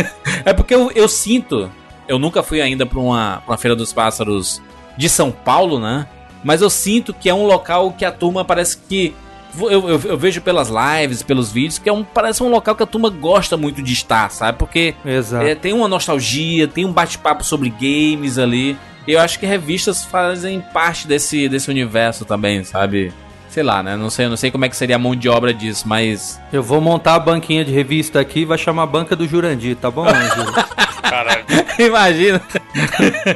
é porque eu, eu sinto. Eu nunca fui ainda pra uma, pra uma Feira dos Pássaros de São Paulo, né? Mas eu sinto que é um local que a turma parece que. Eu, eu, eu, vejo pelas lives, pelos vídeos, que é um, parece um local que a turma gosta muito de estar, sabe? Porque é, tem uma nostalgia, tem um bate-papo sobre games ali. E eu acho que revistas fazem parte desse, desse universo também, sabe? Sei lá, né? Não sei, não sei como é que seria a mão de obra disso, mas. Eu vou montar a banquinha de revista aqui e vai chamar a banca do Jurandir, tá bom, Ângelo? Caralho. Imagina.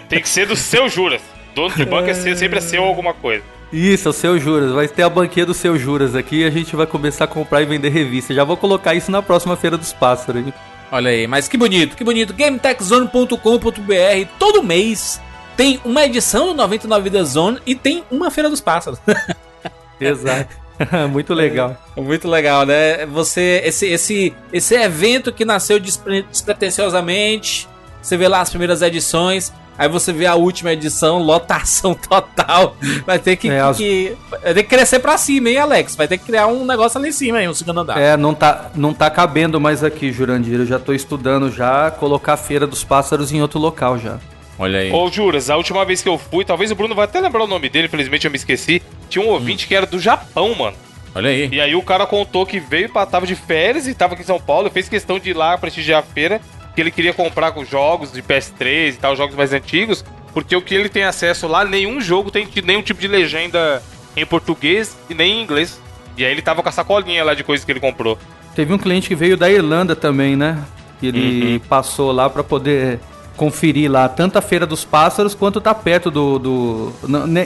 Tem que ser do seu Juras. Dono de banca é sempre é seu alguma coisa. Isso, o seu Juras. Vai ter a banquinha do seu Juras aqui e a gente vai começar a comprar e vender revista. Já vou colocar isso na próxima Feira dos Pássaros. Olha aí, mas que bonito, que bonito. GameTechZone.com.br todo mês tem uma edição do 99 Vidas Zone e tem uma Feira dos Pássaros. Exato. muito legal. É, muito legal, né? Você esse esse esse evento que nasceu despre, despretensiosamente, você vê lá as primeiras edições, aí você vê a última edição, lotação total. Vai ter que, é, as... que vai ter que crescer para cima, hein, Alex? Vai ter que criar um negócio ali em cima, hein, um segundo andar. É, não tá não tá cabendo mais aqui, Jurandir. Eu já tô estudando já colocar a Feira dos Pássaros em outro local já. Olha aí. Ô, Juras, a última vez que eu fui, talvez o Bruno vai até lembrar o nome dele, infelizmente eu me esqueci. Tinha um ouvinte hum. que era do Japão, mano. Olha aí. E aí o cara contou que veio, pra, tava de férias e tava aqui em São Paulo, fez questão de ir lá prestigiar a feira, que ele queria comprar com jogos de PS3 e tal, jogos mais antigos, porque o que ele tem acesso lá, nenhum jogo tem nenhum tipo de legenda em português e nem em inglês. E aí ele tava com a sacolinha lá de coisas que ele comprou. Teve um cliente que veio da Irlanda também, né? Ele uhum. passou lá para poder conferir lá tanto a Feira dos Pássaros quanto tá perto do. do...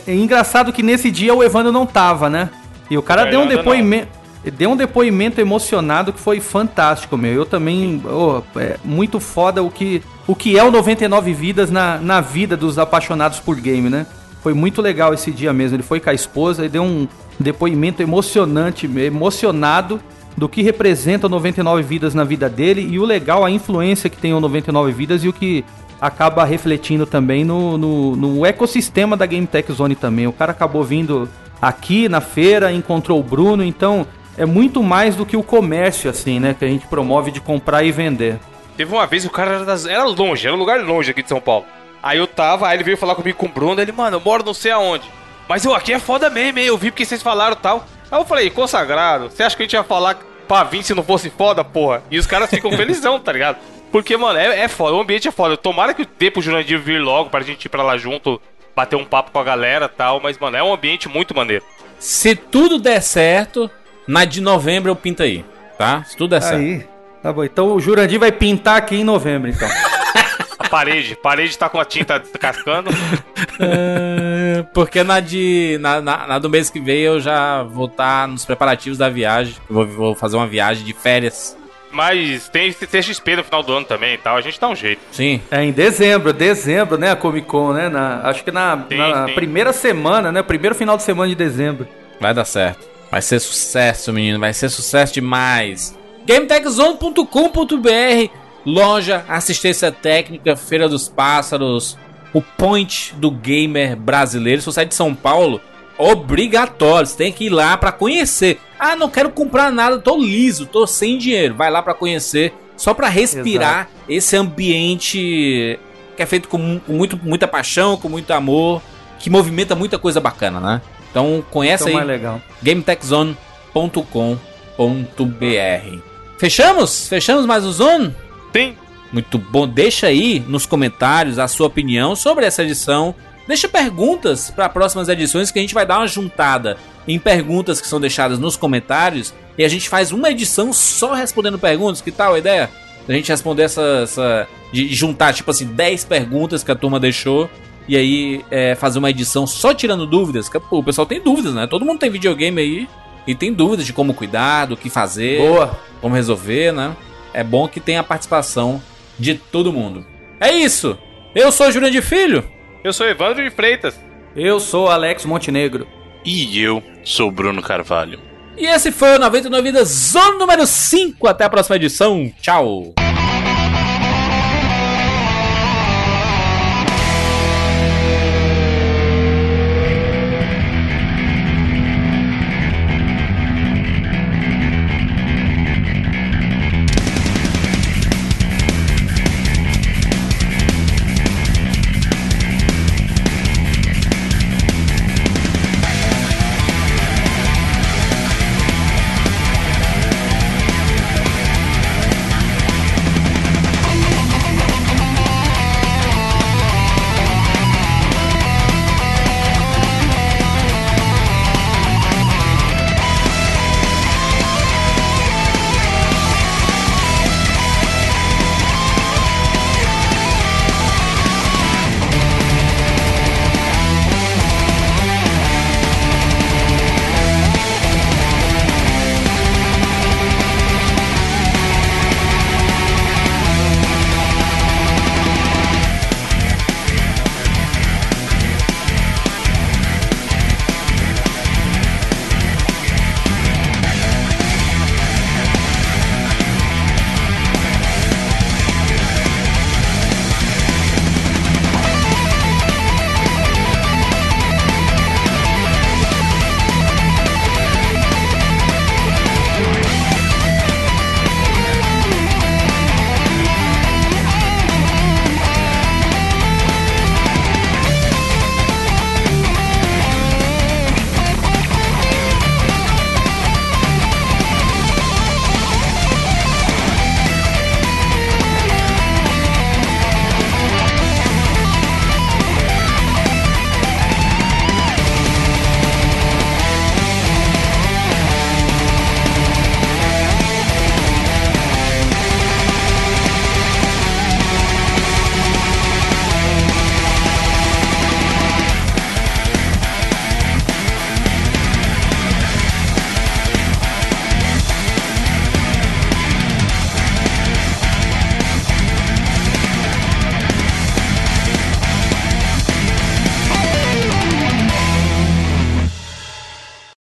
É engraçado que nesse dia o Evandro não tava, né? E o cara deu um depoimento. Deu um depoimento emocionado que foi fantástico, meu. Eu também. Oh, é muito foda o que, o que é o 99 Vidas na, na vida dos apaixonados por game, né? Foi muito legal esse dia mesmo. Ele foi com a esposa e deu um depoimento emocionante, emocionado do que representa o 99 Vidas na vida dele e o legal, a influência que tem o 99 Vidas e o que acaba refletindo também no, no, no ecossistema da Game Tech Zone também. O cara acabou vindo aqui na feira, encontrou o Bruno, então é muito mais do que o comércio, assim, né? Que a gente promove de comprar e vender. Teve uma vez o cara era longe, era um lugar longe aqui de São Paulo. Aí eu tava, aí ele veio falar comigo com o Bruno, ele, mano, eu moro não sei aonde. Mas eu aqui é foda mesmo, hein? Eu vi porque vocês falaram tal. Aí eu falei, consagrado, você acha que a gente ia falar pra vir se não fosse foda, porra? E os caras ficam felizão, tá ligado? Porque, mano, é, é foda, o ambiente é foda. Tomara que dê pro Jurandir vir logo pra gente ir pra lá junto, bater um papo com a galera e tal. Mas, mano, é um ambiente muito maneiro. Se tudo der certo, na de novembro eu pinto aí, tá? Se tudo der certo. Aí, tá bom. Então o Jurandir vai pintar aqui em novembro, então. A parede, a parede tá com a tinta cascando. Porque na de. Na, na, na, do mês que vem eu já vou estar tá nos preparativos da viagem. Vou, vou fazer uma viagem de férias. Mas tem CXP no final do ano também e tal. A gente dá um jeito. Sim. É em dezembro, dezembro, né? A Comic Con, né? Na, acho que na, sim, na sim. primeira semana, né? Primeiro final de semana de dezembro. Vai dar certo. Vai ser sucesso, menino. Vai ser sucesso demais. GameTechZone.com.br Loja, assistência técnica, Feira dos Pássaros, o point do gamer brasileiro. Se você é de São Paulo, obrigatório, você tem que ir lá para conhecer. Ah, não quero comprar nada, tô liso, tô sem dinheiro. Vai lá para conhecer, só para respirar Exato. esse ambiente que é feito com, com, muito, muita paixão, com muito amor, que movimenta muita coisa bacana, né? Então conhece então, aí gametechzone.com.br. Fechamos? Fechamos mais o Zone? Sim. Muito bom. Deixa aí nos comentários a sua opinião sobre essa edição. Deixa perguntas para próximas edições que a gente vai dar uma juntada em perguntas que são deixadas nos comentários e a gente faz uma edição só respondendo perguntas. Que tal a ideia? A gente responder essa, essa de juntar tipo assim 10 perguntas que a turma deixou e aí é, fazer uma edição só tirando dúvidas. Que, pô, o pessoal tem dúvidas, né? Todo mundo tem videogame aí e tem dúvidas de como cuidar, do que fazer, Boa. como resolver, né? É bom que tenha a participação de todo mundo. É isso! Eu sou Júlio de Filho. Eu sou Evandro de Freitas. Eu sou Alex Montenegro. E eu sou Bruno Carvalho. E esse foi o 99 Vidas Zona número 5. Até a próxima edição. Tchau!